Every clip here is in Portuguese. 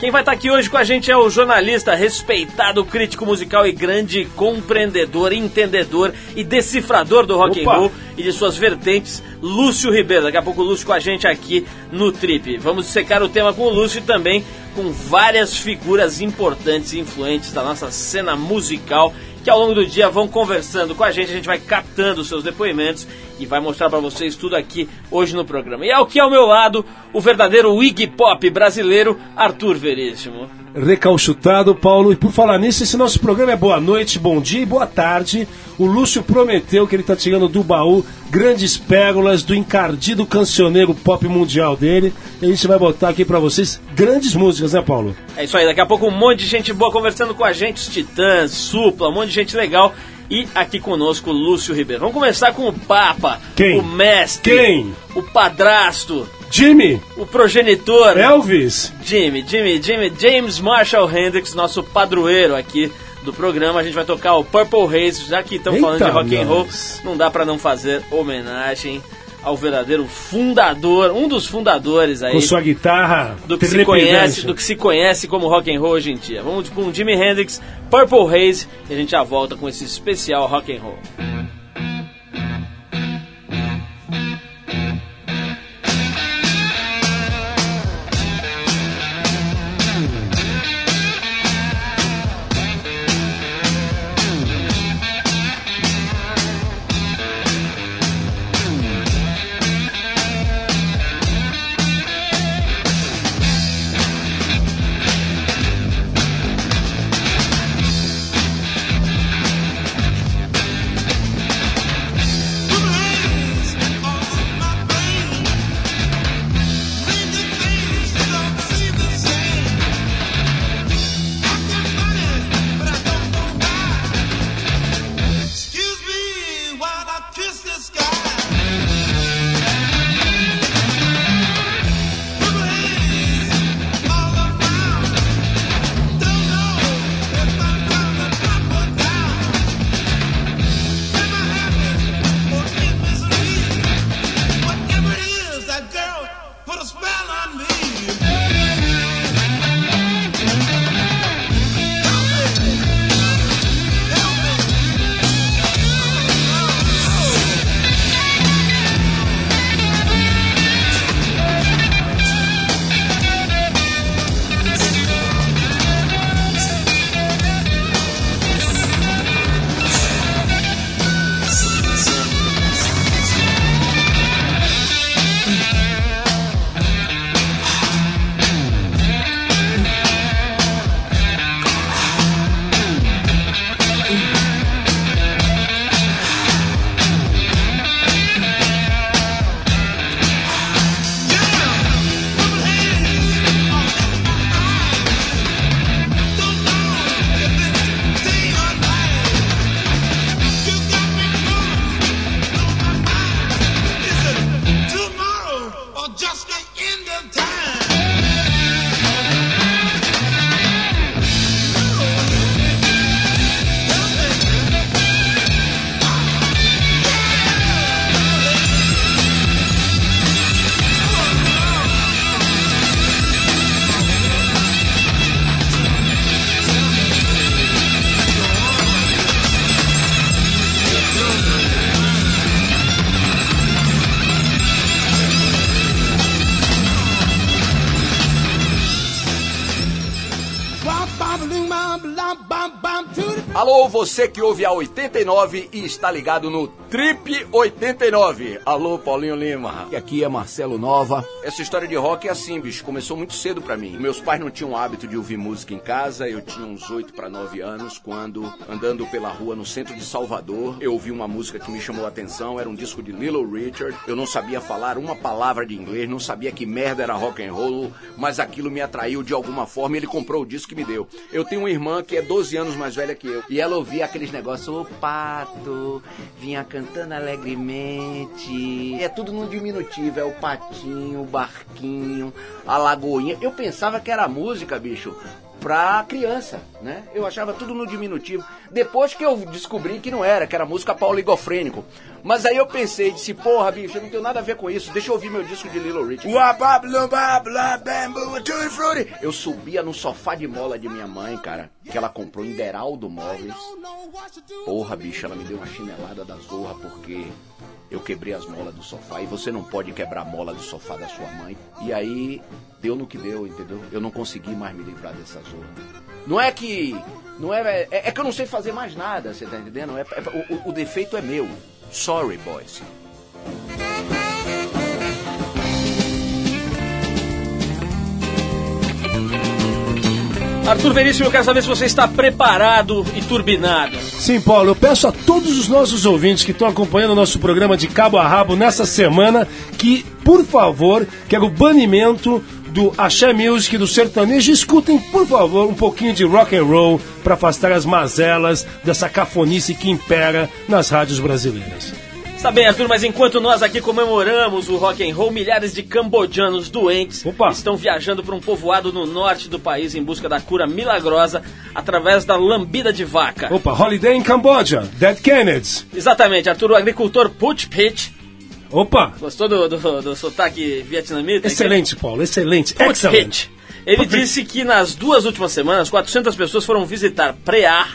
Quem vai estar aqui hoje com a gente é o jornalista, respeitado crítico musical e grande compreendedor, entendedor e decifrador do rock Opa. and roll e de suas vertentes, Lúcio Ribeiro. Daqui a pouco o Lúcio com a gente aqui no Trip. Vamos secar o tema com o Lúcio e também com várias figuras importantes e influentes da nossa cena musical que ao longo do dia vão conversando com a gente, a gente vai captando os seus depoimentos e vai mostrar para vocês tudo aqui hoje no programa. E aqui ao meu lado, o verdadeiro Iggy Pop brasileiro, Arthur Veríssimo. Recalchutado, Paulo. E por falar nisso, esse nosso programa é boa noite, bom dia e boa tarde. O Lúcio prometeu que ele tá tirando do baú grandes pérolas do encardido cancioneiro pop mundial dele. E a gente vai botar aqui pra vocês grandes músicas, né, Paulo? É isso aí, daqui a pouco um monte de gente boa conversando com a gente, os Titãs, Supla, um monte de gente legal. E aqui conosco, Lúcio Ribeiro. Vamos começar com o Papa, Quem? o mestre, Quem? o padrasto, Jimmy, o progenitor. Elvis, Jimmy, Jimmy, Jimmy, James Marshall Hendrix, nosso padroeiro aqui do programa. A gente vai tocar o Purple Haze, já que estamos falando de rock and roll, não dá pra não fazer homenagem ao verdadeiro fundador, um dos fundadores aí com sua guitarra do que se conhece, do que se conhece como rock and roll hoje em dia. Vamos com Jimi Hendrix, Purple Haze e a gente já volta com esse especial rock and roll. Você que ouve a 89 e está ligado no Trip 89. Alô, Paulinho Lima. E aqui é Marcelo Nova. Essa história de rock é assim, bicho, começou muito cedo pra mim. Meus pais não tinham o hábito de ouvir música em casa, eu tinha uns 8 para 9 anos quando, andando pela rua no centro de Salvador, eu ouvi uma música que me chamou a atenção, era um disco de Little Richard. Eu não sabia falar uma palavra de inglês, não sabia que merda era rock and roll, mas aquilo me atraiu de alguma forma e ele comprou o disco e me deu. Eu tenho uma irmã que é 12 anos mais velha que eu. E ela ouvia aqueles negócios, o pato, vinha cantando alegremente. É tudo no diminutivo, é o patinho, o barquinho, a lagoinha. Eu pensava que era música, bicho. pra criança, né? Eu achava tudo no diminutivo. Depois que eu descobri que não era, que era música para oligofrênico. Mas aí eu pensei, disse, porra, bicho, eu não tenho nada a ver com isso, deixa eu ouvir meu disco de Little Rich. Eu subia no sofá de mola de minha mãe, cara, que ela comprou em Deraldo Móveis. Porra, bicho, ela me deu uma chinelada da zorra porque eu quebrei as molas do sofá e você não pode quebrar a mola do sofá da sua mãe. E aí deu no que deu, entendeu? Eu não consegui mais me livrar dessa zorra. Não é que. Não é, é, é que eu não sei fazer mais nada, você tá entendendo? É, é- o- o defeito é meu. Sorry, boys. Arthur Veríssimo, eu quero saber se você está preparado e turbinado. Sim, Paulo, eu peço a todos os nossos ouvintes que estão acompanhando o nosso programa de cabo a rabo nessa semana que, por favor, quero o banimento do axé music, do sertanejo. Escutem, por favor, um pouquinho de rock and roll para afastar as mazelas dessa cafonice que impera nas rádios brasileiras. Está bem, Arthur, mas enquanto nós aqui comemoramos o rock and roll, milhares de cambodjanos doentes Opa. estão viajando para um povoado no norte do país em busca da cura milagrosa através da lambida de vaca. Opa, Holiday in Cambodia, Dead Kennedys. Exatamente, Arthur, o agricultor Put Pitch. Opa, Gostou do, do, do sotaque vietnamita? excelente, Paulo, excelente. Pitch. Ele disse que nas duas últimas semanas, 400 pessoas foram visitar Preah.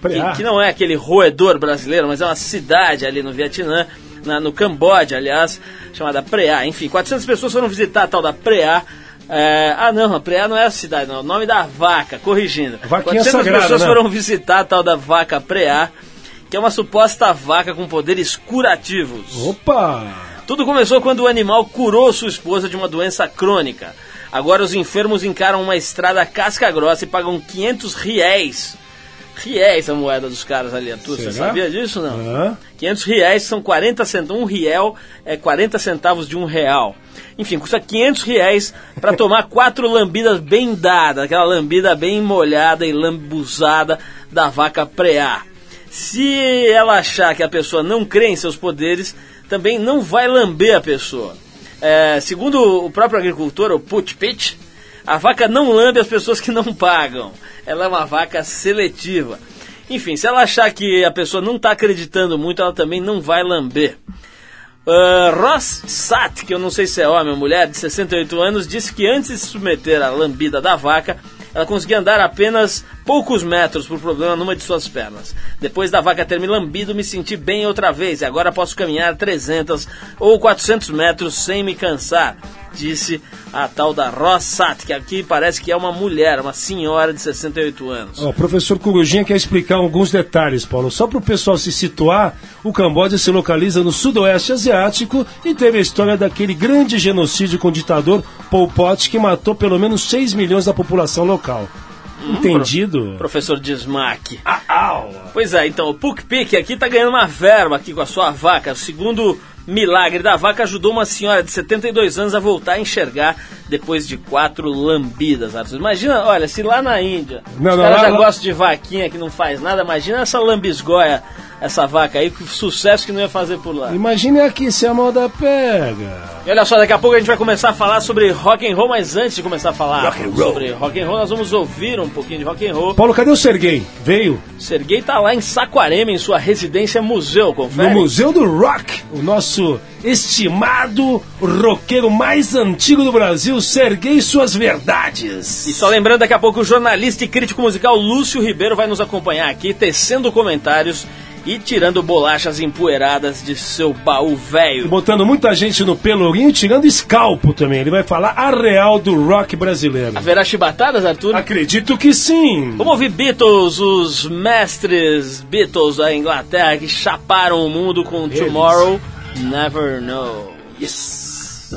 Que, que não é aquele roedor brasileiro, mas é uma cidade ali no Vietnã, na- no Camboja, aliás, chamada Preah. Enfim, 400 pessoas foram visitar a tal da Preah. É, ah, não, a Preah não é a cidade, não. É o nome da vaca, corrigindo. Vaquinha 400 sagrada, pessoas né? foram visitar a tal da vaca Preah, que é uma suposta vaca com poderes curativos. Opa! Tudo começou quando o animal curou sua esposa de uma doença crônica. Agora os enfermos encaram uma estrada casca grossa e pagam 500 reais. Reais a moeda dos caras ali, Arthur. Você sabia disso não? Hã? 500 reais são 40 centavos. Um real é 40 centavos de um real. Enfim, custa 500 reais para tomar quatro lambidas bem dadas. Aquela lambida bem molhada e lambuzada da vaca preá. Se ela achar que a pessoa não crê em seus poderes, também não vai lamber a pessoa. É, segundo o próprio agricultor, o Put Pitch, a vaca não lambe as pessoas que não pagam. Ela é uma vaca seletiva. Enfim, se ela achar que a pessoa não está acreditando muito, ela também não vai lamber. Uh, Ross Sat, que eu não sei se é homem ou mulher, de 68 anos, disse que antes de se submeter à lambida da vaca, ela conseguia andar apenas poucos metros por problema numa de suas pernas. Depois da vaca ter me lambido, me senti bem outra vez e agora posso caminhar 300 ou 400 metros sem me cansar, disse a tal da Ross Sat, que aqui parece que é uma mulher, uma senhora de 68 anos. O professor Corujinha quer explicar alguns detalhes, Paulo. Só para o pessoal se situar, o Camboja se localiza no sudoeste asiático e teve a história daquele grande genocídio com o ditador Pol Pot que matou pelo menos 6 milhões da população local. Entendido? Professor Dismac. Pois é, então o Puck Pick aqui tá ganhando uma verba aqui com a sua vaca. O segundo milagre da vaca ajudou uma senhora de 72 anos a voltar a enxergar depois de quatro lambidas. Arthur. Imagina, olha, se lá na Índia Não, os não, caras lá- já lá- gostam de vaquinha que não faz nada, imagina essa lambisgoia, essa vaca aí, que sucesso que não ia fazer por lá. Imagine aqui se a moda pega. E olha só, daqui a pouco a gente vai começar a falar sobre rock and roll, mas antes de começar a falar sobre rock and roll, nós vamos ouvir um pouquinho de rock and roll. Paulo, cadê o Serguei? Veio? Serguei tá lá em Saquarema, em sua residência museu, No confere? Museu do Rock, o nosso estimado roqueiro mais antigo do Brasil, Serguei Suas Verdades. E só lembrando, daqui a pouco o jornalista e crítico musical Lúcio Ribeiro vai nos acompanhar aqui, tecendo comentários e tirando bolachas empoeiradas de seu baú velho. botando muita gente no pelourinho, tirando escalpo também. Ele vai falar a real do rock brasileiro. Haverá chibatadas, Arthur? Acredito que sim. Vamos ouvir Beatles, os mestres Beatles da Inglaterra que chaparam o mundo com Eles. Tomorrow Never Know. Yes.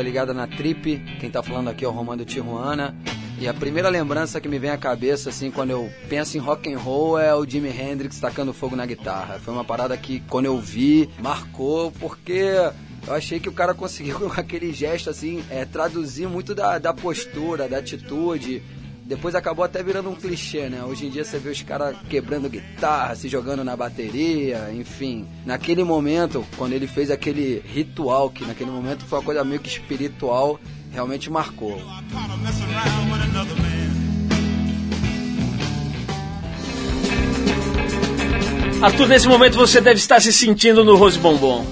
Galera ligada na Trip. Quem tá falando aqui é o Romano Tijuana. E a primeira lembrança que me vem à cabeça, assim, quando eu penso em rock and roll é o Jimi Hendrix tacando fogo na guitarra. Foi uma parada que, quando eu vi, marcou, porque eu achei que o cara conseguiu, com aquele gesto, assim, é, traduzir muito da, da postura, da atitude. Depois acabou até virando um clichê, né? Hoje em dia você vê os caras quebrando guitarra, se jogando na bateria, enfim. Naquele momento, quando ele fez aquele ritual, que naquele momento foi uma coisa meio que espiritual, realmente marcou. Arthur, nesse momento você deve estar se sentindo no Rose Bombom.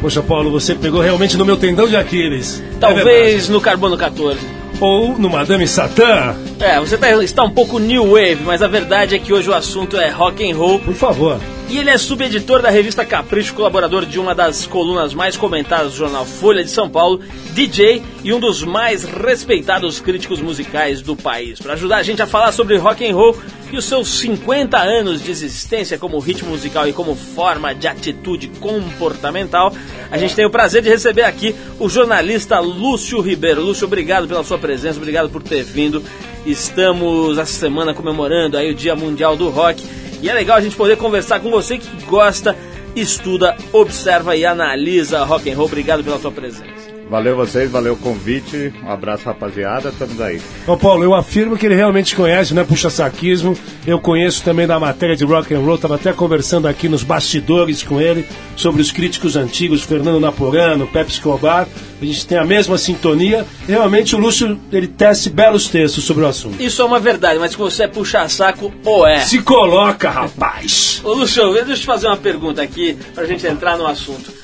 Poxa, Paulo, você pegou realmente no meu tendão de Aquiles. É Talvez no Carbono 14. Ou no Madame Satã. É, você tá- está um pouco new wave, mas a verdade é que hoje o assunto é rock and roll. Por favor. E ele é subeditor da revista Capricho, colaborador de uma das colunas mais comentadas do jornal Folha de São Paulo, DJ e um dos mais respeitados críticos musicais do país. Para ajudar a gente a falar sobre rock and roll e os seus 50 anos de existência como ritmo musical e como forma de atitude comportamental, a gente tem o prazer de receber aqui o jornalista Lúcio Ribeiro. Lúcio, obrigado pela sua presença, obrigado por ter vindo. Estamos essa semana comemorando aí o Dia Mundial do Rock e é legal a gente poder conversar com você que gosta, estuda, observa e analisa rock and roll. Obrigado pela sua presença. Valeu vocês, valeu o convite. Um abraço, rapaziada. Estamos aí. Ô Paulo, eu afirmo que ele realmente conhece, não é puxa-saquismo. Eu conheço também da matéria de rock and roll, estava até conversando aqui nos bastidores com ele sobre os críticos antigos, Fernando Naporano, Pepe Escobar. A gente tem a mesma sintonia. Realmente o Lúcio, ele tece belos textos sobre o assunto. Isso é uma verdade, mas que você é puxa-saco ou é? Se coloca, rapaz! Ô Lúcio, deixa eu te fazer uma pergunta aqui pra gente entrar no assunto.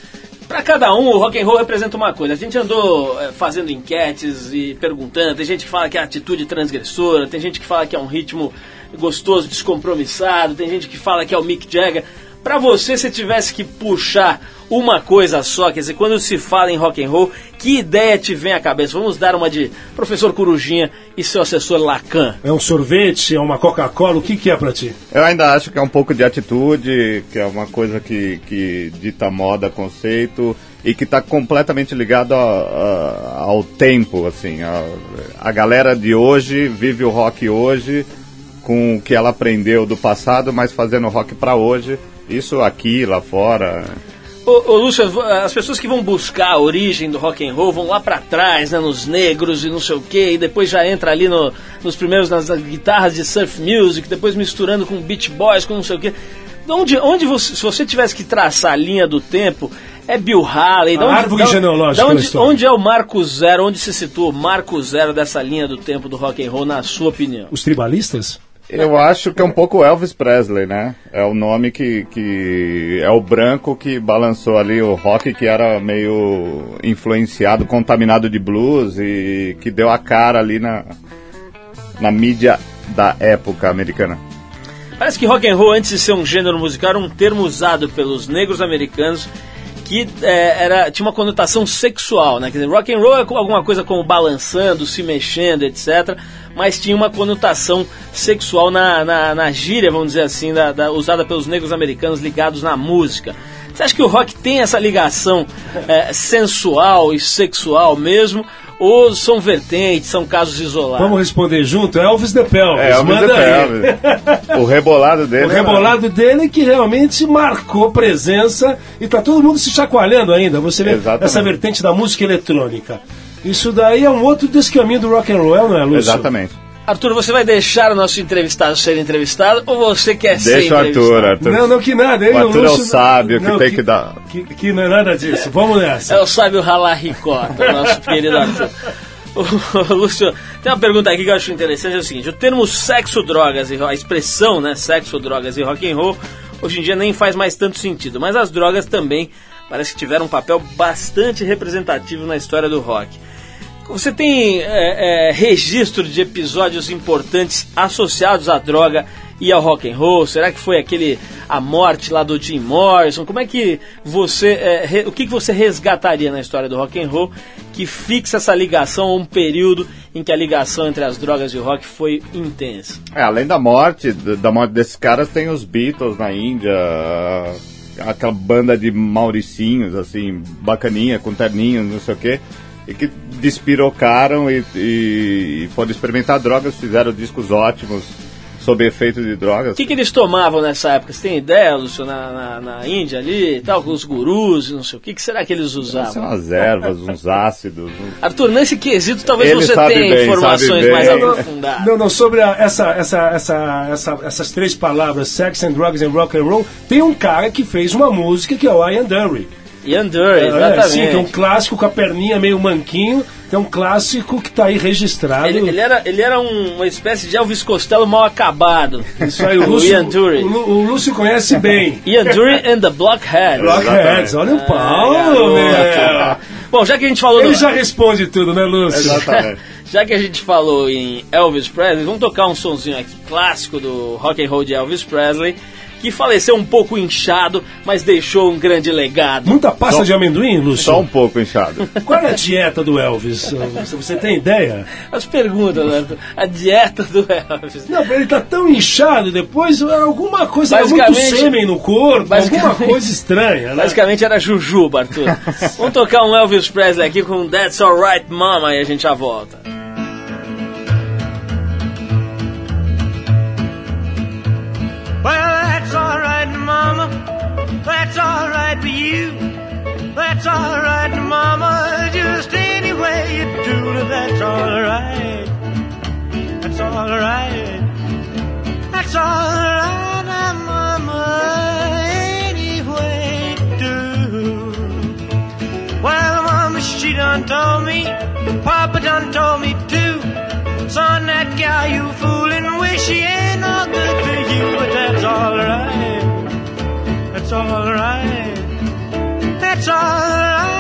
Pra cada um, o rock and roll representa uma coisa. A gente andou eh, fazendo enquetes e perguntando. Tem gente que fala que é atitude transgressora, tem gente que fala que é um ritmo gostoso, descompromissado, tem gente que fala que é o Mick Jagger. Pra você, se tivesse que puxar uma coisa só, quer dizer, quando se fala em rock and roll, que ideia te vem à cabeça? Vamos dar uma de professor Corujinha e seu assessor Lacan. É um sorvete, é uma Coca-Cola, o que, que é pra ti? Eu ainda acho que é um pouco de atitude, que é uma coisa que, que dita moda, conceito, e que está completamente ligado a- a- ao tempo, assim. A, a galera de hoje vive o rock hoje com o que ela aprendeu do passado, mas fazendo rock para hoje. Isso aqui, lá fora. Ô, ô Lúcio, as pessoas que vão buscar a origem do rock and roll vão lá pra trás, né, nos negros e não sei o que, e depois já entra ali no- nos primeiros nas guitarras de surf music, depois misturando com beach boys, com não sei o que. Onde, onde você, se você tivesse que traçar a linha do tempo, é Bill Haley. da A onde- árvore da- genealógica onde, onde é o marco zero? Onde se situa o marco zero dessa linha do tempo do rock and roll, na sua opinião? Os tribalistas? Eu acho que é um pouco Elvis Presley, né? É o nome que, que é o branco que balançou ali o rock que era meio influenciado, contaminado de blues e que deu a cara ali na, na mídia da época americana. Parece que rock and roll, antes de ser um gênero musical, era um termo usado pelos negros americanos que é, era, tinha uma conotação sexual, né? Quer dizer, rock and roll é alguma coisa como balançando, se mexendo, etc. Mas tinha uma conotação sexual na, na, na gíria, vamos dizer assim, da, da- usada pelos negros americanos ligados na música. Você acha que o rock tem essa ligação é, sensual e sexual mesmo? Ou são vertentes, são casos isolados? Vamos responder junto? Elvis the Pelvis. É, Elvis Manda aí. Pelvis. O rebolado dele. O era- rebolado dele que realmente marcou presença e tá todo mundo se chacoalhando ainda. Você vê Exatamente. essa vertente da música eletrônica. Isso daí é um outro descaminho do rock and roll, não é, Lúcio? Exatamente. Arthur, você vai deixar o nosso entrevistado ser entrevistado ou você quer ser Deixa o entrevistado? Arthur, Arthur. Não, não, que nada. ele, O Arthur é o Lúcio- sábio que tem que dar- Que, que não é nada disso. Vamos nessa. É o sábio ralar ricota, nosso querido Arthur. O, Lúcio, tem uma pergunta aqui que eu acho interessante, é o seguinte, o termo sexo, drogas e a expressão, né, sexo, drogas e rock and roll, hoje em dia nem faz mais tanto sentido, mas as drogas também parece que tiveram um papel bastante representativo na história do rock. Você tem é, é, registro de episódios importantes associados à droga e ao rock and roll? Será que foi aquele a morte lá do Jim Morrison? Como é que você é, re- o que, que você resgataria na história do rock and roll que fixa essa ligação a um período em que a ligação entre as drogas e o rock foi intensa? É, além da morte, da morte desses caras, tem os Beatles na Índia, aquela banda de mauricinhos, assim, bacaninha, com terninhos, não sei o quê. E que despirocaram e, e, e foram experimentar drogas, fizeram discos ótimos sob efeito de drogas. O que, que eles tomavam nessa época? Você tem ideia, Lúcio, na, na, na Índia ali e tal, com os gurus não sei o que, que será que eles São usavam? umas ervas, uns ácidos. um- Arthur, nesse quesito talvez Ele você tenha bem, informações mais aprofundadas. Não, não, sobre a- essa, essa, essa, essa- essas três palavras, sex and drugs and rock and roll, tem um cara que fez uma música que é o Ian Dury. Ian Dury, É, exatamente. sim, que é um clássico com a perninha meio manquinho, que é um clássico que tá aí registrado. Ele, ele era, ele era um- uma espécie de Elvis Costello mal acabado. Isso aí, o Lúcio, Ian Dury. o, o Lúcio conhece bem. Ian Dury and the Blockheads. Blockheads, olha o Paulo, garoto. meu. Bom, já que a gente falou Ele do- já responde tudo, né, Lúcio? Exatamente. Já que a gente falou em Elvis Presley, vamos tocar um sonzinho aqui clássico do rock and roll de Elvis Presley, que faleceu um pouco inchado, mas deixou um grande legado. Muita pasta Só- de amendoim, Lúcio? Só um pouco inchado. Qual é a dieta do Elvis? Você- tem ideia? As perguntas, né? a dieta do Elvis. Não, ele tá tão inchado depois, alguma coisa, é muito sêmen no corpo, alguma coisa estranha, né? Basicamente era Jujuba, Arthur. Vamos tocar um Elvis Presley aqui com That's Alright Mama e a gente já volta. That's alright for you. That's alright, Mama. Just any way you do it, that's alright. That's alright. That's alright, Mama. Any way you do. Well, Mama, she done told me. Papa done told me too. Son, that gal you fooling with, she ain't no good for you, but that's alright. That's alright. That's alright,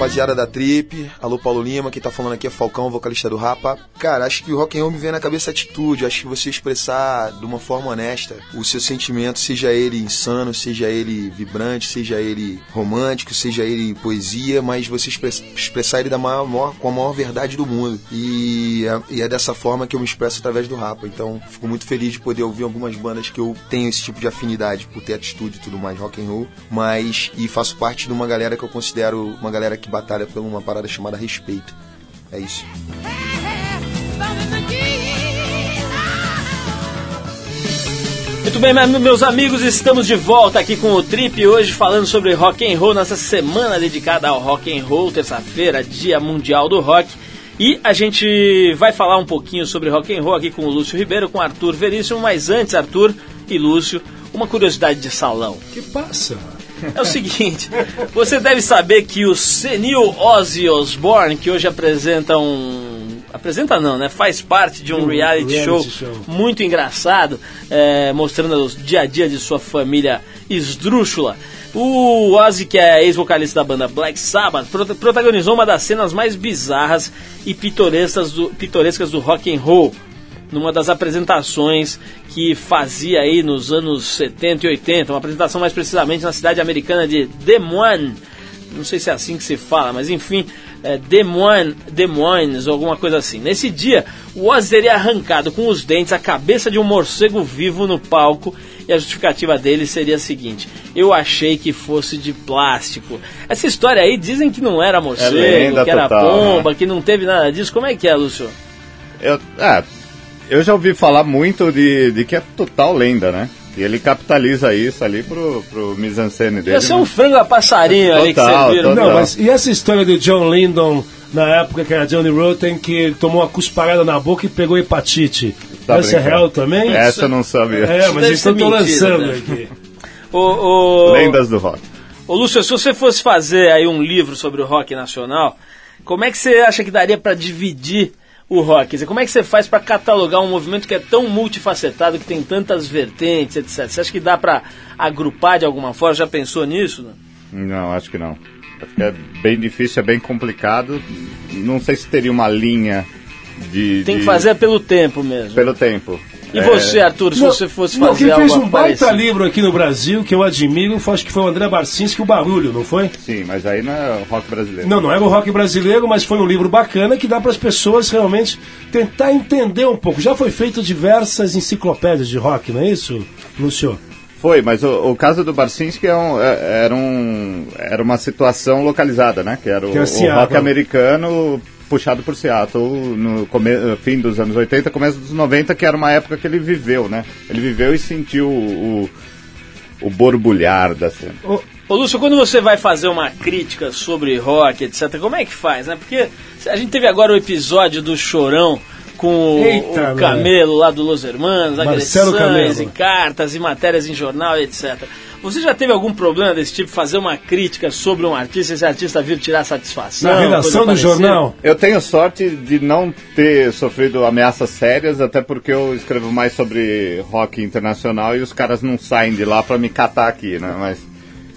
rapaziada da Trip. Alô, Paulo Lima. Quem tá falando aqui é Falcão, vocalista do Rapa. Cara, acho que o rock and roll me vem na cabeça atitude. Acho que você expressar de uma forma honesta o seu sentimento, seja ele insano, seja ele vibrante, seja ele romântico, seja ele poesia, mas você express- expressar ele da maior, com a maior verdade do mundo. E é, e é dessa forma que eu me expresso através do Rapa. Então, fico muito feliz de poder ouvir algumas bandas que eu tenho esse tipo de afinidade por ter atitude e tudo mais, rock and roll. Mas, e faço parte de uma galera que eu considero uma galera que batalha por uma parada chamada respeito. É isso. Muito bem, me- meus amigos, estamos de volta aqui com o Trip hoje falando sobre rock and roll nessa semana dedicada ao rock and roll, terça-feira, Dia Mundial do Rock. E a gente vai falar um pouquinho sobre rock and roll aqui com o Lúcio Ribeiro, com o Arthur Veríssimo, mas antes, Arthur e Lúcio, uma curiosidade de salão. que passa? É o seguinte, você deve saber que o senil Ozzy Osbourne, que hoje apresenta um... Apresenta não, né? Faz parte de um um reality, reality show, show. muito engraçado, é, mostrando o dia a dia de sua família esdrúxula. O Ozzy, que é ex-vocalista da banda Black Sabbath, prota- protagonizou uma das cenas mais bizarras e pitorescas do, pitorescas do rock and roll numa das apresentações que fazia aí nos anos 70 e 80, uma apresentação mais precisamente na cidade americana de Des Moines, não sei se é assim que se fala, mas enfim, é, Des, Moines, Des Moines, ou alguma coisa assim. Nesse dia, o Ozzy teria arrancado com os dentes a cabeça de um morcego vivo no palco e a justificativa dele seria a seguinte: eu achei que fosse de plástico. Essa história aí dizem que não era morcego, lenda que era total, pomba, né? que não teve nada disso. Como é que é, Lúcio? Eu, é, eu já ouvi falar muito de, de que é total lenda, né? E ele capitaliza isso ali pro, pro mise-en-scène dele. Ia ser um né? frango a passarinho ali que Total, vocês viram. total. Não, mas e essa história do John Lyndon, na época que era Johnny Rotten, que ele tomou uma cusparada na boca e pegou hepatite? Tá essa é brincando. real também? Essa eu não sabia. É, mas eles estão lançando né? aqui. Ô, ô, Lendas do rock. ô, Lúcio, se você fosse fazer aí um livro sobre o rock nacional, como é que você acha que daria pra dividir o rock? Dizer, como é que você faz pra catalogar um movimento que é tão multifacetado, que tem tantas vertentes, etc? Você acha que dá pra agrupar de alguma forma? Já pensou nisso? né? Não, acho que não. Acho que é bem difícil, é bem complicado. Não sei se teria uma linha de. Tem que de- fazer pelo tempo mesmo. pelo tempo. E É, você, Arthur, se Não, você fosse não, fazer quem algo fez um baita parecido? livro aqui no Brasil, que eu admiro, acho que foi o André Barcinski, o Barulho, não foi? Sim, mas aí não é rock brasileiro. Não, não era o rock brasileiro, mas foi um livro bacana que dá para as pessoas realmente tentar entender um pouco. Já foi feito diversas enciclopédias de rock, não é isso, Lúcio? Foi, mas o, o caso do Barcinski é um- é- era, um, era uma situação localizada, né? Que era o, Que era o Seattle. rock americano puxado por Seattle no come, fim dos anos 80, começo dos 90, que era uma época que ele viveu, né? Ele viveu e sentiu o, o, o borbulhar da cena. Ô, Ô Lúcio, quando você vai fazer uma crítica sobre rock, etc., como é que faz, né? Porque a gente teve agora o episódio do Chorão com o, Eita, o Camelo lá do Los Hermanos, Marcelo agressões Camelo. e cartas e matérias em jornal, etc. Você já teve algum problema desse tipo, fazer uma crítica sobre um artista e esse artista vir tirar satisfação? Na redação do parecida? jornal? Eu tenho sorte de não ter sofrido ameaças sérias, até porque eu escrevo mais sobre rock internacional e os caras não saem de lá para me catar aqui, né? Mas,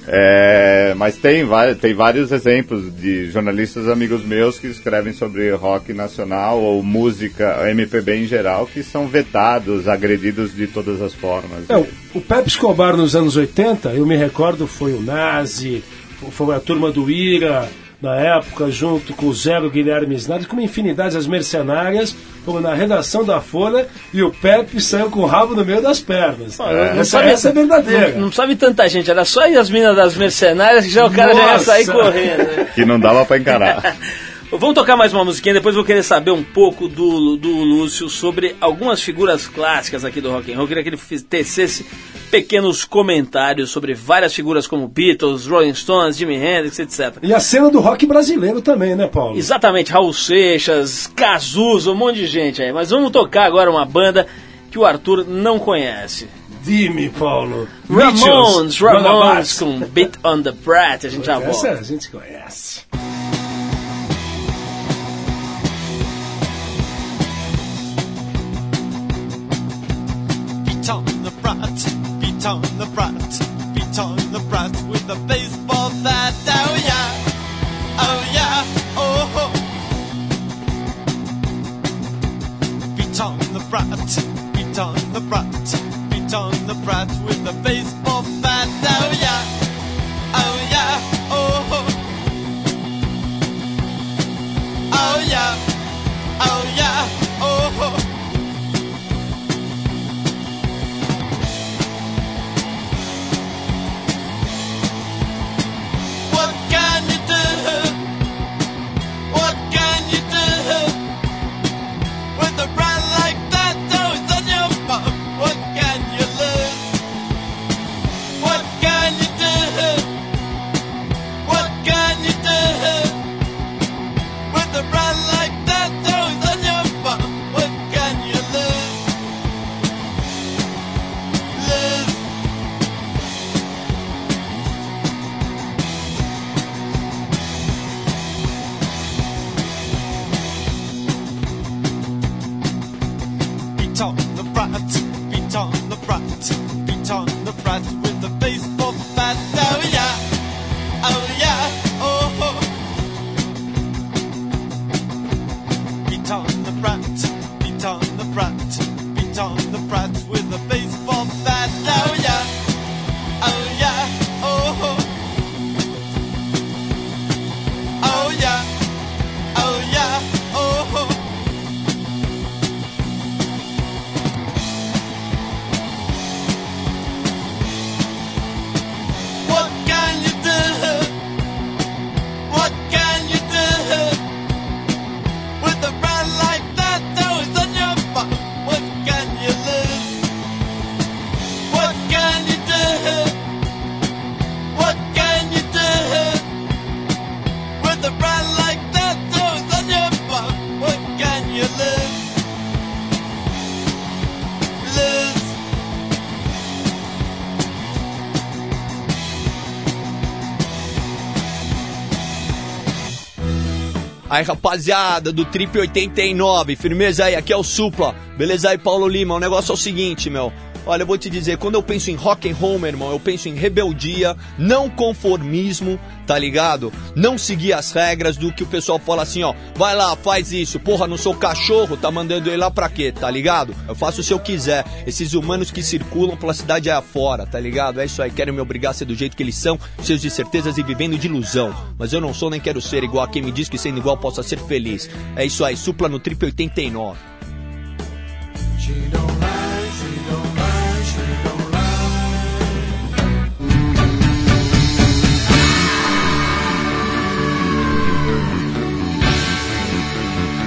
é, mas tem, tem vários exemplos de jornalistas amigos meus que escrevem sobre rock nacional ou música, MPB em geral, que são vetados, agredidos de todas as formas. É, o Pepe Escobar nos anos 80, eu me recordo, foi o Nazi, foi a turma do Ira, na época, junto com o Zero Guilherme Snardi, com uma infinidade, as mercenárias, foram na redação da Folha e o Pepe saiu com o rabo no meio das pernas. Não Essa, sabe- essa é verdadeira. Não, não sabe tanta gente, era só as minas das mercenárias que já o cara já ia Nossa. sair correndo. né? Que não dava para encarar. Vamos tocar mais uma musiquinha, depois vou querer saber um pouco do, do Lúcio sobre algumas figuras clássicas aqui do rock and roll. Eu queria que ele tecesse pequenos comentários sobre várias figuras como Beatles, Rolling Stones, Jimi Hendrix, etc. E a cena do rock brasileiro também, né, Paulo? Exatamente, Raul Seixas, Cazuza, um monte de gente aí. Mas vamos tocar agora uma banda que o Arthur não conhece. Dime, Paulo. Ramones, Ramones com Beat on the Brat, a gente já Essa volta. a gente conhece. Brat, beat on the brat, beat on the brat with a baseball bat. Oh yeah, oh yeah, oh ho. Beat on the brat, beat on the brat, beat on the brat with a baseball bat. Oh yeah, oh yeah, oh ho. Oh yeah, oh yeah, oh ho. Aí, rapaziada do Trip 89, firmeza aí, aqui é o Supla. Beleza aí, Paulo Lima? O negócio é o seguinte, meu. Olha, eu vou te dizer, quando eu penso em rock and roll, meu irmão, eu penso em rebeldia, não conformismo, tá ligado? Não seguir as regras do que o pessoal fala assim, ó, vai lá, faz isso, porra, não sou cachorro, tá mandando ele lá pra quê, tá ligado? Eu faço se eu quiser. Esses humanos que circulam pela cidade aí afora, tá ligado? É isso aí, querem me obrigar a ser do jeito que eles são, cheios de certezas e vivendo de ilusão. Mas eu não sou nem quero ser igual a quem me diz que sendo igual possa ser feliz. É isso aí, supla no Trip 89.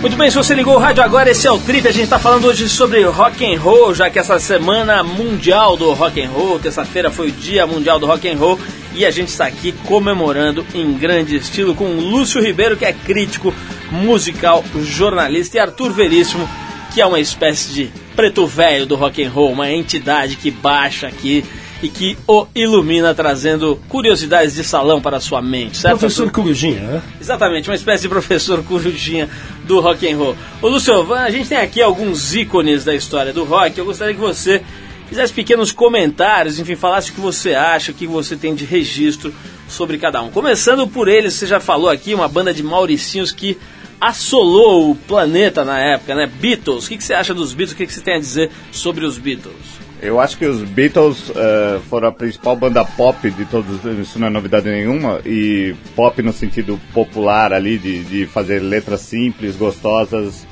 Muito bem, se você ligou o rádio agora, esse é o Trip. A gente está falando hoje sobre rock and roll, já que essa semana mundial do rock and roll, terça-feira foi o Dia Mundial do Rock and Roll, e a gente está aqui comemorando em grande estilo com Lúcio Ribeiro, que é crítico musical, jornalista, e Arthur Veríssimo, que é uma espécie de preto velho do rock and roll, uma entidade que baixa aqui e que o ilumina trazendo curiosidades de salão para a sua mente, certo? Professor? Corujinha, né? Exatamente, uma espécie de professor corujinha do rock and roll. Ô Lúcio, a gente tem aqui alguns ícones da história do rock. Eu gostaria que você fizesse pequenos comentários, enfim, falasse o que você acha, o que você tem de registro sobre cada um. Começando por eles, você já falou aqui, uma banda de mauricinhos que assolou o planeta na época, né? Beatles. O que que você acha dos Beatles? O que que você tem a dizer sobre os Beatles? Eu acho que os Beatles eh, foram a principal banda pop de todos, isso não é novidade nenhuma, e pop no sentido popular ali, de, de fazer letras simples, gostosas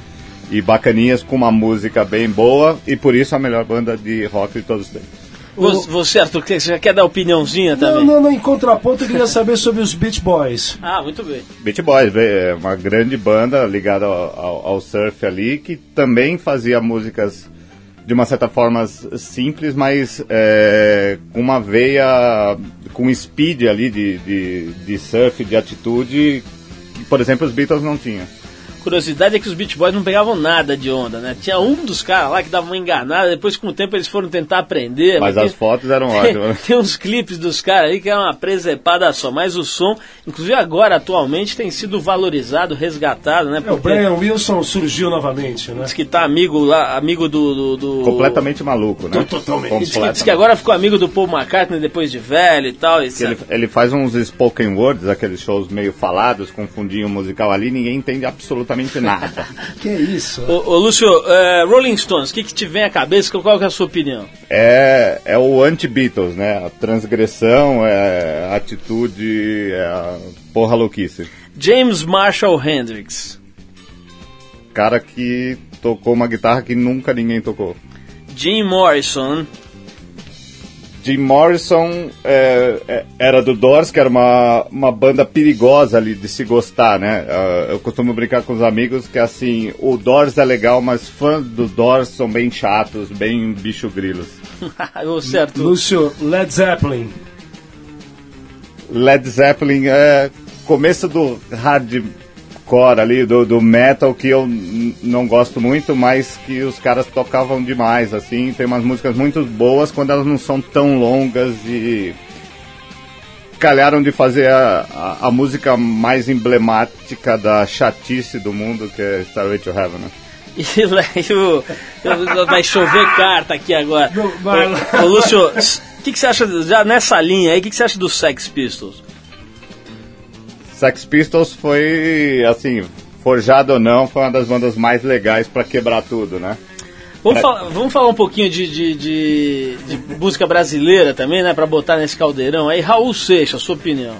e bacaninhas com uma música bem boa, e por isso a melhor banda de rock de todos os tempos. Você, você, Arthur, você já quer dar opiniãozinha Não, também? não, não, em contraponto eu queria saber sobre os Beach Boys. Ah, muito bem. Beach Boys, é uma grande banda ligada ao, ao- ao surf ali, que também fazia músicas de uma certa forma simples, mas é, com uma veia, com speed ali de, de, de surf, de atitude, que, por exemplo, os Beatles não tinham. Curiosidade é que os Beach Boys não pegavam nada de onda, né? Tinha um dos caras lá que dava uma enganada, depois com o tempo eles foram tentar aprender. Mas tem- as fotos eram tem, ótimas. né? tem uns clipes dos caras aí que é uma presepada só, mas o som, inclusive agora, atualmente, tem sido valorizado, resgatado, né? É, o Brian Wilson surgiu novamente, né? diz que tá amigo lá, amigo do... do, do- Completamente maluco, né? Totalmente. Diz que, diz que agora ficou amigo do Paul McCartney depois de velho e tal. E ele, ele faz uns spoken words, aqueles shows meio falados, com fundinho musical ali, ninguém entende absolutamente nada. Que isso? Ô, ô, Lúcio, é, Rolling Stones, o que, que te vem à cabeça? Qual que é a sua opinião? é, é o anti-Beatles, né? A transgressão, é a atitude, é a porra louquice. James Marshall Hendrix, Cara que tocou uma guitarra que nunca ninguém tocou. Jim Morrison, Jim Morrison é, é, era do Doors, que era uma, uma banda perigosa ali de se gostar, né? Ah, eu costumo brincar com os amigos que assim, o Doors é legal, mas fãs do Doors são bem chatos, bem bicho grilos. Certo. Lúcio, Led Zeppelin. Led Zeppelin é começo do hardcore ali, do, do metal, que eu não gosto muito, mas que os caras tocavam demais, assim. Tem umas músicas muito boas quando elas não são tão longas e calharam de fazer a, a, a música mais emblemática da chatice do mundo, que é Starway to Heaven, né? E, o- vai chover carta aqui agora. Não, vai lá. Ô, ô, Lúcio, o que, que você acha, já nessa linha aí, o que, que você acha dos Sex Pistols? Sex Pistols foi, assim, forjado ou não, foi uma das bandas mais legais pra quebrar tudo, né? Vamos, falar, vamos falar um pouquinho de, de, de- de música brasileira também, né? Pra botar nesse caldeirão aí. Raul Seixas, sua opinião.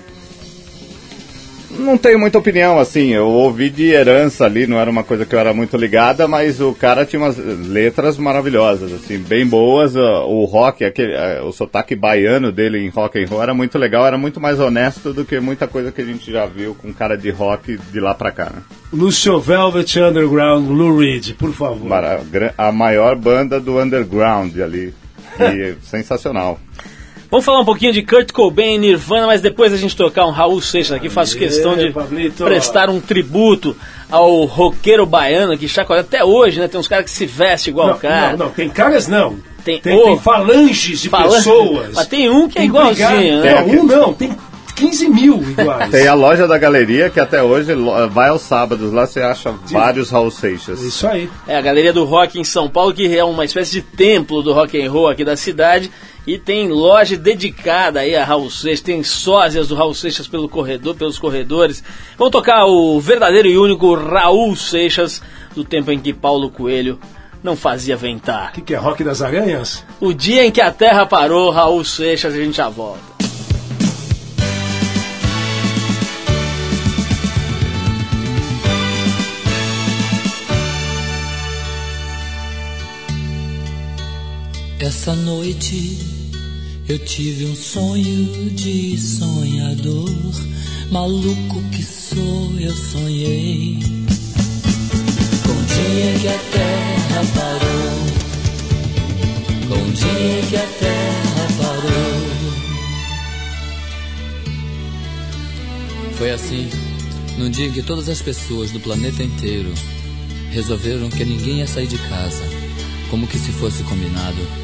Não tenho muita opinião, assim, eu ouvi de herança ali, não era uma coisa que eu era muito ligada, mas o cara tinha umas letras maravilhosas, assim, bem boas, ah, o rock, aquele, ah, o sotaque baiano dele em rock and roll era muito legal, era muito mais honesto do que muita coisa que a gente já viu com cara de rock de lá pra cá, né? Lúcio Velvet Underground, Lou Reed, por favor. Mara- A maior banda do underground ali, e sensacional. Vamos falar um pouquinho de Kurt Cobain e Nirvana, mas depois a gente tocar um Raul Seixas aqui, faço questão de Pablito. prestar um tributo ao roqueiro baiano que chacoalha até hoje, né? Tem uns caras que se vestem igual Não, o cara. não, não, tem caras não. Tem- tem, ô, tem falanges de Falan- pessoas. Mas tem um que é igualzinho, né? Não, um não, tem 15 mil iguais. Tem a loja da galeria que até hoje vai aos sábados. Lá você acha vários Raul Seixas. Isso aí. É a Galeria do Rock em São Paulo, que é uma espécie de templo do rock and roll aqui da cidade. E tem loja dedicada aí a Raul Seixas, tem sósias do Raul Seixas pelo corredor, pelos corredores. Vão tocar o verdadeiro e único Raul Seixas, do tempo em que Paulo Coelho não fazia ventar. O que, que é Rock das Aranhas? O dia em que a Terra parou, Raul Seixas, a gente já volta. Essa noite eu tive um sonho de sonhador. Maluco que sou, eu sonhei. Com o dia que a terra parou. Com o dia que a terra parou. Foi assim, num dia que todas as pessoas do planeta inteiro resolveram que ninguém ia sair de casa, como que se fosse combinado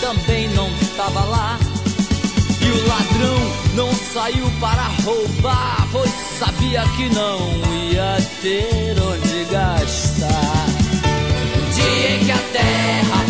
também não tava lá. E o ladrão não saiu para roubar, pois sabia que não ia ter onde gastar. No dia em que a terra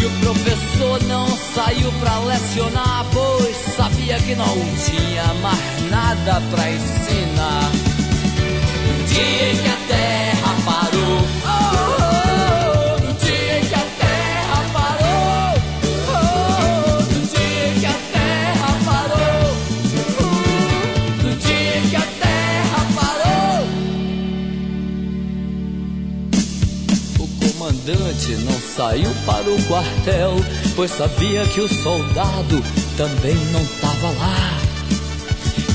E o professor não saiu pra lecionar, pois sabia que não tinha mais nada pra ensinar. No dia em que a terra parou, oh, saiu para o quartel, pois sabia que o soldado também não tava lá.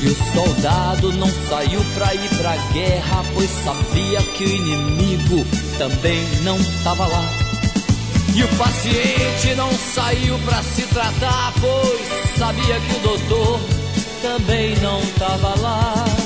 E o soldado não saiu pra ir pra guerra, pois sabia que o inimigo também não tava lá. E o paciente não saiu pra se tratar, pois sabia que o doutor também não tava lá.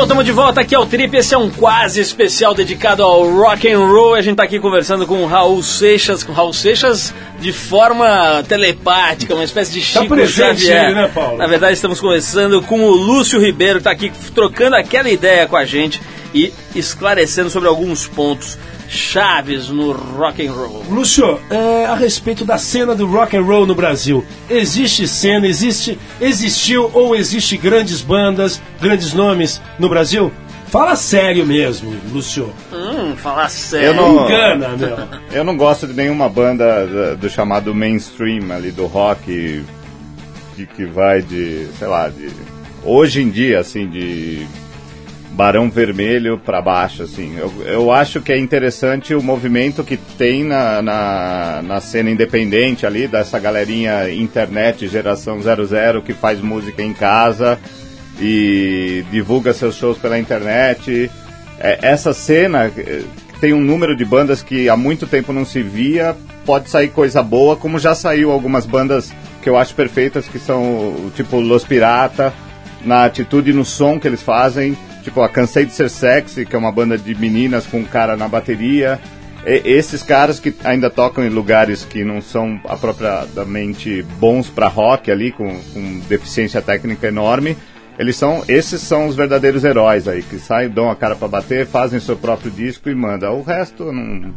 Bom, estamos de volta aqui ao Trip. Esse é um quase especial dedicado ao rock and roll. A gente está aqui conversando com o Raul Seixas, com o Raul Seixas de forma telepática, uma espécie de Chico presente Xavier. né, Paulo? Na verdade, estamos conversando com o Lúcio Ribeiro, que está aqui trocando aquela ideia com a gente e esclarecendo sobre alguns pontos chaves no rock and roll. Lúcio, é, a respeito da cena do rock and roll no Brasil, existe cena, existe, existiu ou existe grandes bandas, grandes nomes no Brasil? Fala sério mesmo, Lúcio. Hum, falar Eu sério. não, Engana, meu. eu não gosto de nenhuma banda da- do chamado mainstream ali do rock que, que vai de, sei lá, de hoje em dia assim de Barão Vermelho pra baixo assim. Eu, eu acho que é interessante o movimento que tem na, na, na cena independente ali dessa galerinha internet geração 00 que faz música em casa e divulga seus shows pela internet. É, essa cena eh, tem um número de bandas que há muito tempo não se via, pode sair coisa boa, como já saiu algumas bandas que eu acho perfeitas, que são tipo Los Pirata, na atitude e no som que eles fazem, tipo a Cansei de Ser Sexy, que é uma banda de meninas com um cara na bateria. E- esses caras que ainda tocam em lugares que não são apropriadamente bons para rock ali, com, com deficiência técnica enorme, eles são, esses são os verdadeiros heróis aí, que saem, dão a cara para bater, fazem seu próprio disco e mandam. O resto não,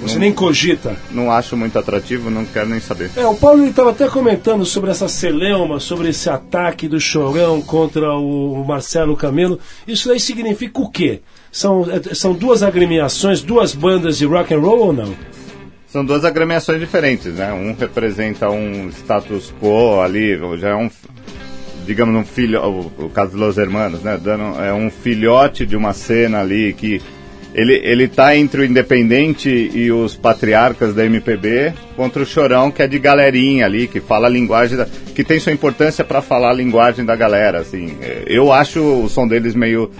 Você nem cogita. não acho muito atrativo, não quero nem saber. É, o Paulo estava até comentando sobre essa celeuma, sobre esse ataque do Chorão contra o Marcelo Camelo. Isso aí significa o quê? São, é, são duas agremiações, duas bandas de rock and roll ou não? São duas agremiações diferentes, né? Um representa um status quo ali, já é um, digamos, um filho, o, o caso dos Los Hermanos, né? Dando, é um filhote de uma cena ali que ele, ele tá entre o independente e os patriarcas da MPB contra o Chorão, que é de galerinha ali, que fala a linguagem, da, que tem sua importância para falar a linguagem da galera, assim. É, Eu acho o som deles meio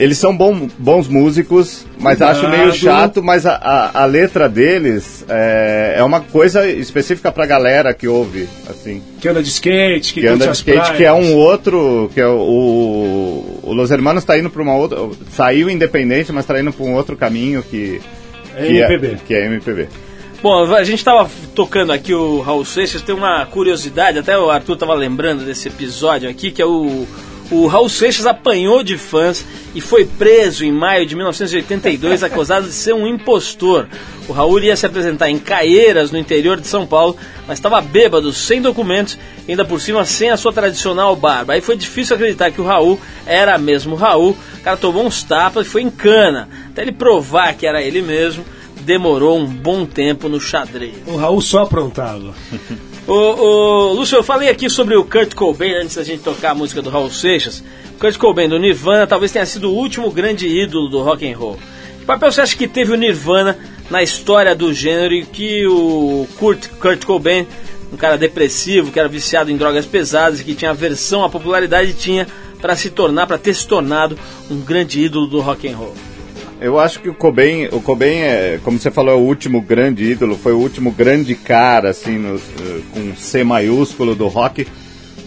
eles são bom- bons músicos, mas Cuidado. acho meio chato, mas a, a, a letra deles é, é uma coisa específica pra galera que ouve, assim. Que anda de skate, que, Que anda de skate, praias. que é um outro, que é o, o, Los Hermanos tá indo pra uma outra, saiu independente, mas tá indo pra um outro caminho que... É que MPB. que é MPB. Bom, a gente estava tocando aqui o Raul Seixas, tem uma curiosidade, até o Arthur estava lembrando desse episódio aqui, que é o, o Raul Seixas apanhou de fãs e foi preso em maio de 1982 acusado de ser um impostor. O Raul ia se apresentar em Caieiras, no interior de São Paulo, mas estava bêbado, sem documentos, ainda por cima sem a sua tradicional barba. Aí foi difícil acreditar que o Raul era mesmo o Raul. O cara tomou uns tapas e foi em cana. Até ele provar que era ele mesmo, demorou um bom tempo no xadrez. O Raul só aprontava. Ô, ô, Lúcio, eu falei aqui sobre o Kurt Cobain antes da gente tocar a música do Raul Seixas. O Kurt Cobain do Nirvana talvez tenha sido o último grande ídolo do rock and roll. Que papel você acha que teve o Nirvana na história do gênero e que o Kurt, Kurt Cobain, um cara depressivo, que era viciado em drogas pesadas e que tinha aversão à popularidade, tinha para se tornar, para ter se tornado um grande ídolo do rock and roll? Eu acho que o Cobain, o Cobain é, como você falou, é o último grande ídolo, foi o último grande cara, assim, no, eh, com C maiúsculo do rock.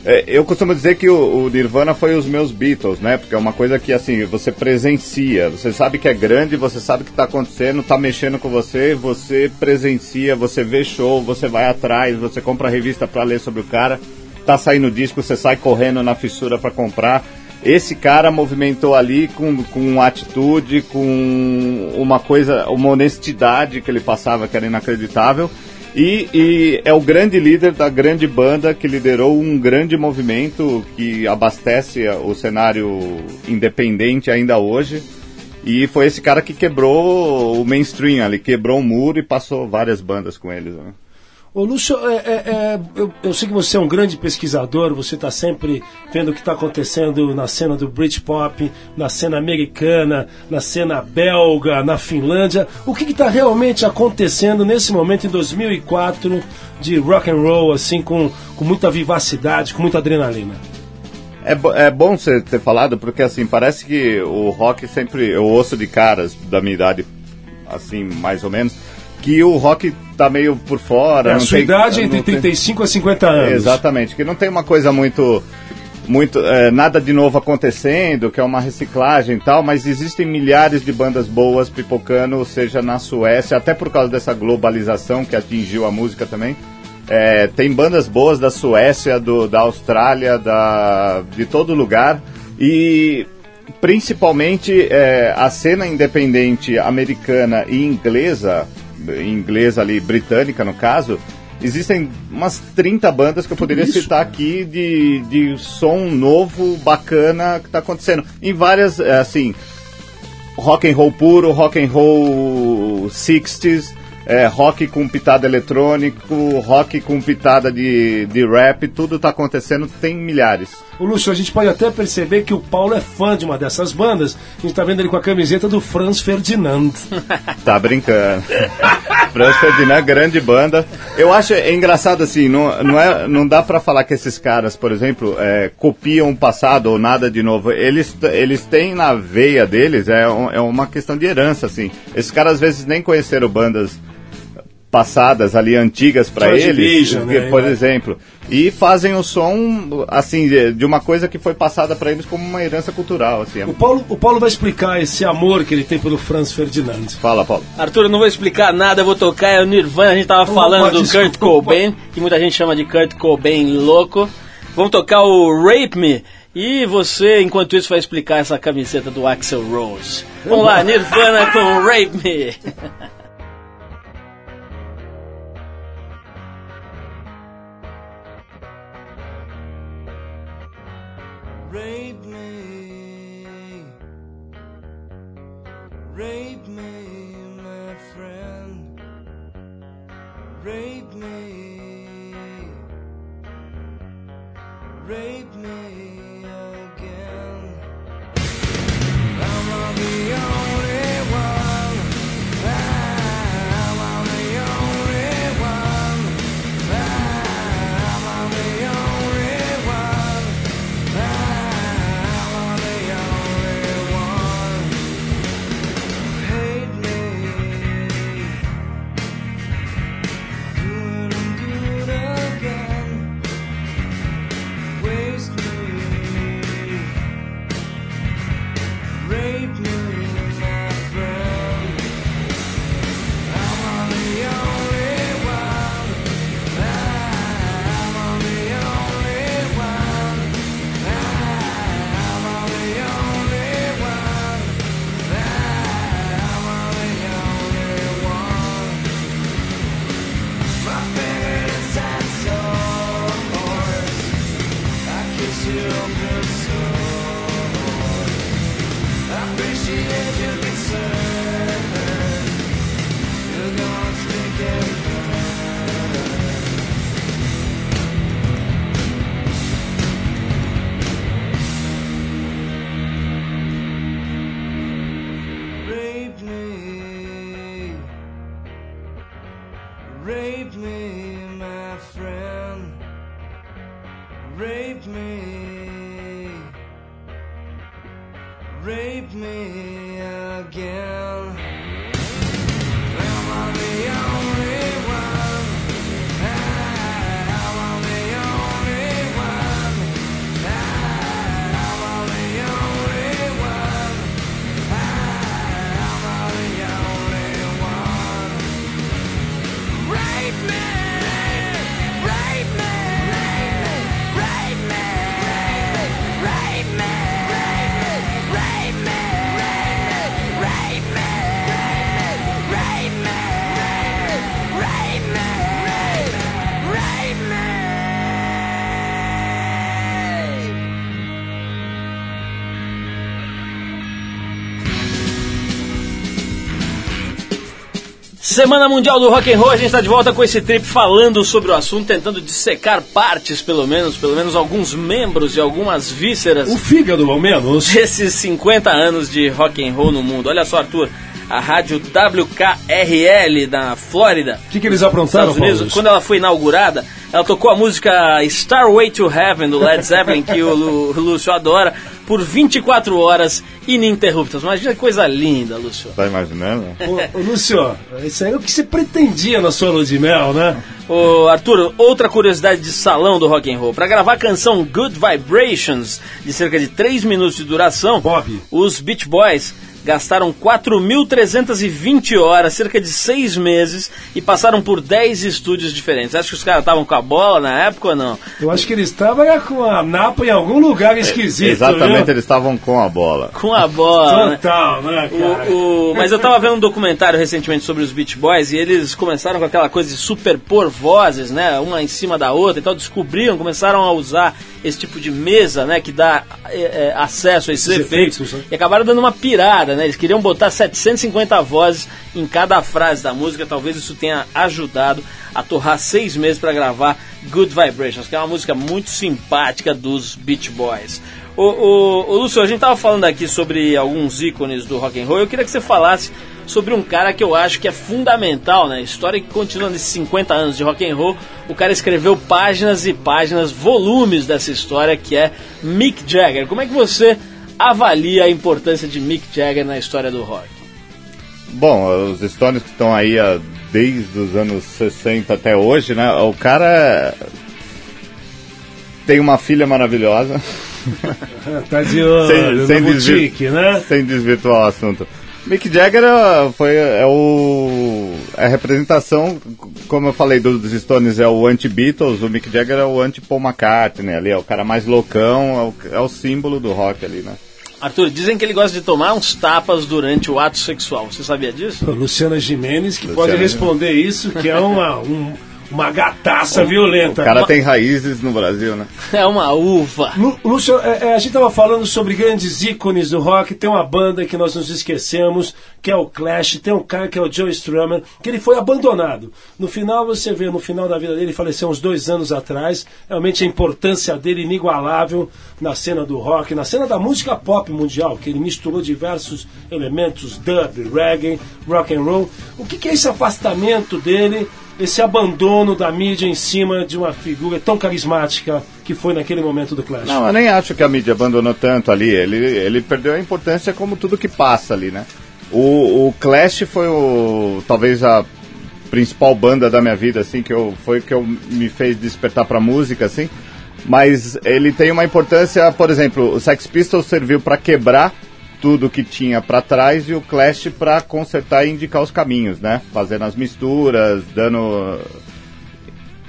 É, eu costumo dizer que o, o Nirvana foi os meus Beatles, né? Porque é uma coisa que, assim, você presencia, você sabe que é grande, você sabe que está acontecendo, está mexendo com você, você presencia, você vê show, você vai atrás, você compra revista para ler sobre o cara, tá saindo disco, você sai correndo na fissura para comprar. Esse cara movimentou ali com, com atitude, com uma coisa, uma honestidade que ele passava que era inacreditável. E, e é o grande líder da grande banda que liderou um grande movimento que abastece o cenário independente ainda hoje. E foi esse cara que quebrou o mainstream ali, quebrou o muro e passou várias bandas com eles. Né? Ô Lúcio, é, é, é, eu, eu sei que você é um grande pesquisador, você está sempre vendo o que está acontecendo na cena do Britpop, na cena americana, na cena belga, na Finlândia. O que está realmente acontecendo nesse momento em 2004 de rock and roll, assim, com, com muita vivacidade, com muita adrenalina? É, é bom você ter falado, porque assim, parece que o rock sempre. Eu ouço de caras da minha idade, assim, mais ou menos, que o rock tá meio por fora. É, a sua tem- idade entre tem- 35 a 50 anos. Exatamente, que não tem uma coisa muito muito é, nada de novo acontecendo, que é uma reciclagem e tal, mas existem milhares de bandas boas pipocando, seja na Suécia, até por causa dessa globalização que atingiu a música também. É, tem bandas boas da Suécia, do, da Austrália, da, de todo lugar. E principalmente é, a cena independente americana e inglesa, inglesa ali, britânica no caso, existem umas 30 bandas que eu poderia isso? citar aqui de, de som novo, bacana, que está acontecendo. Em várias, é, assim, rock and roll puro, rock and roll 60s, é, rock com pitada eletrônico, rock com pitada de, de rap, tudo tá acontecendo, tem milhares. O Lúcio, a gente pode até perceber que o Paulo é fã de uma dessas bandas. A gente tá vendo ele com a camiseta do Franz Ferdinand. Tá brincando. Franz Ferdinand, grande banda. Eu acho é engraçado assim, não, não, é, não dá pra falar que esses caras, por exemplo, é, copiam o passado ou nada de novo. Eles, eles têm na veia deles, é, é uma questão de herança, assim. Esses caras às vezes nem conheceram bandas passadas ali antigas pra Joy eles, né, por né? exemplo, e fazem o som assim de uma coisa que foi passada pra eles como uma herança cultural, assim. É- O Paulo, o Paulo vai explicar esse amor que ele tem pelo Franz Ferdinand. Fala, Paulo. Arthur, eu não vou explicar nada, eu vou tocar é o Nirvana. A gente tava Opa, falando do desculpa. Kurt Cobain, que muita gente chama de Kurt Cobain louco. Vamos tocar o Rape Me. E você, enquanto isso, vai explicar essa camiseta do Axel Rose. Vamos lá, Nirvana com Rape Me. Rape me, rape me Semana Mundial do Rock and Roll, a gente está de volta com esse trip falando sobre o assunto, tentando dissecar partes, pelo menos, pelo menos alguns membros e algumas vísceras O fígado, ao menos. desses 50 anos de rock and roll no mundo. Olha só, Arthur, a rádio WKRL da Flórida, O que, que eles aprontaram, Estados Unidos, quando ela foi inaugurada, Ela tocou a música Starway to Heaven do Led Zeppelin, que o Lúcio adora, por 24 horas ininterruptas. Imagina que coisa linda, Lúcio. Tá imaginando? Ô, ô, Lúcio, isso aí é o que você pretendia na sua lua de mel, né? Ô, Arthur, outra curiosidade de salão do rock and roll. Para gravar a canção Good Vibrations, de cerca de 3 minutos de duração, Bob. os Beach Boys gastaram 4.320 horas, cerca de 6 meses, e passaram por 10 estúdios diferentes. Acho que os caras estavam com a bola na época ou não? Eu acho que ele estava com a napa em algum lugar esquisito. Exatamente, viu? eles estavam com a bola. Com a bola, né? Total, né, cara? O- o- mas eu tava vendo um documentário recentemente sobre os Beach Boys e eles começaram com aquela coisa de superpor vozes, né? Uma em cima da outra e tal. Descobriram, começaram a usar esse tipo de mesa, né? Que dá é, é, acesso a esses, efeitos. efeitos, né? E acabaram dando uma pirada, né? Eles queriam botar 750 vozes em cada frase da música. Talvez isso tenha ajudado a torrar seis meses para gravar Good Vibrations, que é uma música muito simpática dos Beach Boys. O, o, o Lúcio, a gente tava falando aqui sobre alguns ícones do rock and roll. Eu queria que você falasse sobre um cara que eu acho que é fundamental na história e que continua nesses 50 anos de rock and roll. O cara escreveu páginas e páginas, volumes dessa história, que é Mick Jagger. Como é que você avalia a importância de Mick Jagger na história do rock? Bom, os Stones que estão aí há- desde os anos 60 até hoje, né? O cara tem uma filha maravilhosa, Tá de olho sem, no sem, desvir- boutique, né? sem desvirtuar o assunto. Mick Jagger é, foi, é, o, é a representação, como eu falei, dos Stones é o anti-Beatles, o Mick Jagger é o anti-Paul McCartney ali, é o cara mais loucão, é o, é o símbolo do rock ali, né? Arthur, dizem que ele gosta de tomar uns tapas durante o ato sexual. Você sabia disso? Luciana Gimenez, que Luciana pode responder isso, que é uma, um- uma gataça violenta. O cara tem raízes no Brasil, né? É uma uva. Lu- Lúcio, é, é, a gente estava falando sobre grandes ícones do rock. Tem uma banda que nós nos esquecemos, que é o Clash. Tem um cara que é o Joe Strummer, que ele foi abandonado. No final, você vê, no final da vida dele, ele faleceu uns dois anos atrás. Realmente a importância dele inigualável na cena do rock, na cena da música pop mundial, que ele misturou diversos elementos, dub, reggae, rock and roll. O que, que é esse afastamento dele? Esse abandono da mídia em cima de uma figura tão carismática que foi naquele momento do Clash. Não, eu nem acho que a mídia abandonou tanto ali. Ele, ele perdeu a importância como tudo que passa ali, né? O, o Clash foi o talvez a principal banda da minha vida, assim, que eu, foi que eu me fez despertar pra música, assim. Mas ele tem uma importância, por exemplo, o Sex Pistols serviu para quebrar tudo que tinha para trás e o Clash para consertar e indicar os caminhos, né? Fazendo as misturas, dando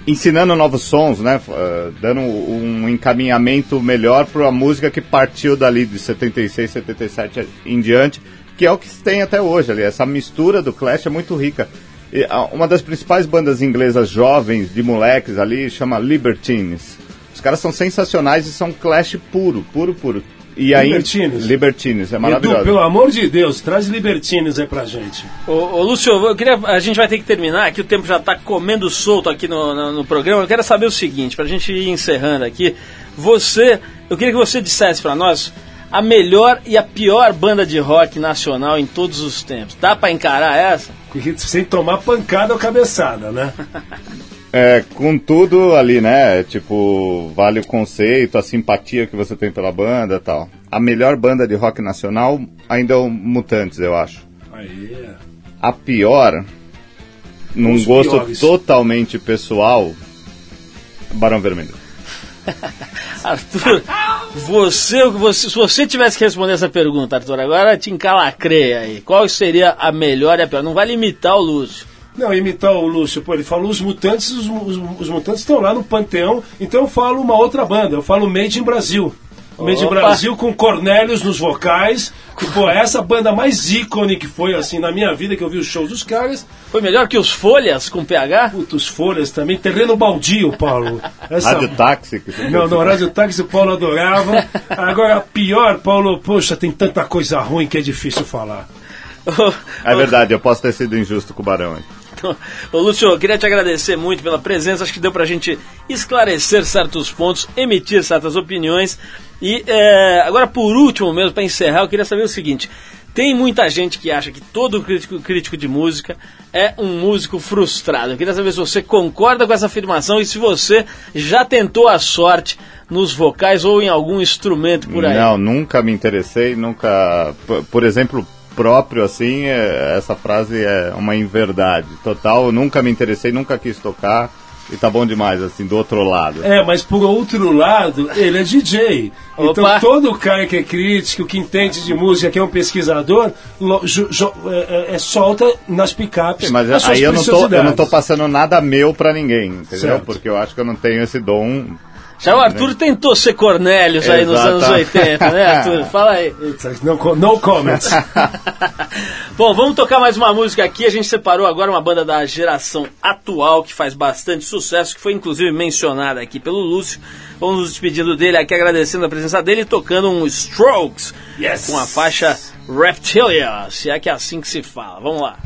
ensinando novos sons, né? Uh, dando um encaminhamento melhor para a música que partiu dali de 76, 77 em diante, que é o que se tem até hoje ali. Essa mistura do Clash é muito rica. E, ah, uma das principais bandas inglesas jovens, de moleques ali, chama Libertines. Os caras são sensacionais e são Clash puro, puro, puro. E aí, Libertines? Libertines, é Edu, maravilhoso. pelo amor de Deus, traz Libertines aí pra gente. Ô, ô, Lúcio, eu queria, a gente vai ter que terminar, que o tempo já está comendo solto aqui no, no, no programa. Eu quero saber o seguinte, pra gente ir encerrando aqui. Você, eu queria que você dissesse pra nós a melhor e a pior banda de rock nacional em todos os tempos. Dá pra encarar essa? Sem tomar pancada ou cabeçada, né? É, com tudo ali, né? Tipo, vale o conceito, a simpatia que você tem pela banda e tal. A melhor banda de rock nacional ainda é o Mutantes, eu acho. Aí, é. A pior, num Os gosto piores. totalmente pessoal, Barão Vermelho. Arthur, você, você, se você tivesse que responder essa pergunta, Arthur, agora te encalacrei aí. Qual seria a melhor e a pior? Não vale imitar o Lúcio. Não, imitar o Lúcio, pô, ele falou os mutantes, os, os- os mutantes estão lá no Panteão, então eu falo uma outra banda, eu falo Made in Brasil. Made in. Brasil com Cornélios nos vocais, que, pô, essa banda mais ícone que foi, assim, na minha vida, que eu vi os shows dos caras. Foi melhor que os Folhas com PH? Puta, os Folhas também, Terreno Baldio, Paulo. Essa... Rádio Táxi. que você Não, no Rádio Táxi o Paulo adorava. Agora, pior, Paulo, poxa, tem tanta coisa ruim que é difícil falar. É verdade, eu posso ter sido injusto com o Barão. hein? Ô Lúcio, queria te agradecer muito pela presença. Acho que deu pra gente esclarecer certos pontos, emitir certas opiniões. E é, agora, por último mesmo, para encerrar, eu queria saber o seguinte: Tem muita gente que acha que todo crítico, crítico de música é um músico frustrado. Eu queria saber se você concorda com essa afirmação e se você já tentou a sorte nos vocais ou em algum instrumento por aí. Não, nunca me interessei, nunca. Por exemplo, próprio assim, é- essa frase é uma inverdade total. Eu nunca me interessei, nunca quis tocar. E tá bom demais, assim, do outro lado. É, mas por outro lado, ele é DJ. Então Opa. todo cara que é crítico, que entende de música, que é um pesquisador, lo- ju- jo- é, é- é solta nas picapes. Sim, mas as suas aí eu não, tô, eu não tô passando nada meu pra ninguém, entendeu? Certo. Porque eu acho que eu não tenho esse dom. Já o Arthur tentou ser Cornélios aí nos anos 80, né, Arthur? Fala aí. No, no comments. Bom, vamos tocar mais uma música aqui. A gente separou agora uma banda da geração atual que faz bastante sucesso, que foi inclusive mencionada aqui pelo Lúcio. Vamos nos despedindo dele aqui, agradecendo a presença dele e tocando um Strokes Yes. com a faixa Reptilia, se é que é assim que se fala. Vamos lá.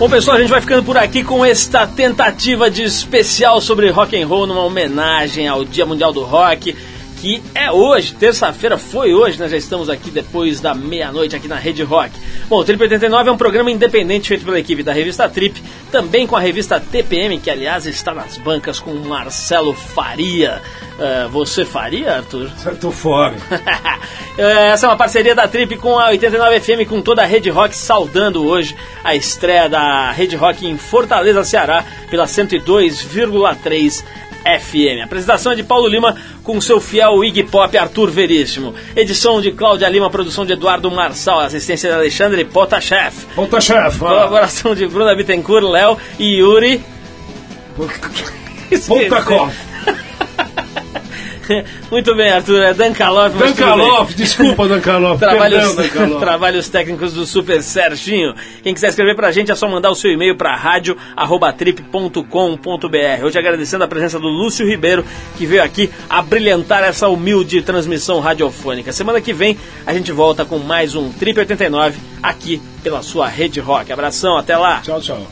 Bom, pessoal, a gente vai ficando por aqui com esta tentativa de especial sobre rock and roll, numa homenagem ao Dia Mundial do Rock, que é hoje, terça-feira foi hoje, nós já estamos aqui depois da meia-noite aqui na Rede Rock. Bom, o Trip 89 é um programa independente feito pela equipe da revista Trip, também com a revista TPM, que aliás está nas bancas com o Marcelo Faria. Ah, você faria, Arthur? Tô fora. Essa é uma parceria da Trip com a 89 FM, com toda a Rede Rock, saudando hoje a estreia da Rede Rock em Fortaleza, Ceará, pela 102,3 FM. A apresentação é de Paulo Lima com seu fiel Iggy Pop Arthur Veríssimo. Edição de Cláudia Lima, produção de Eduardo Marçal, assistência de Alexandre Potashev. Volta, chefe. Colaboração de Bruna Bittencourt, Léo e Yuri. Poltakov. Muito bem, Arthur. É Dan tudo bem. Dankalov, desculpa, Dankalov. Trabalhos, Perdão, Dankalov. trabalhos técnicos do Super Serginho. Quem quiser escrever pra gente é só mandar o seu e-mail pra radio@trip.com.br. Hoje agradecendo a presença do Lúcio Ribeiro, que veio aqui a brilhantar essa humilde transmissão radiofônica. Semana que vem a gente volta com mais um Trip 89 aqui pela sua Rede Rock. Abração, até lá. Tchau, tchau.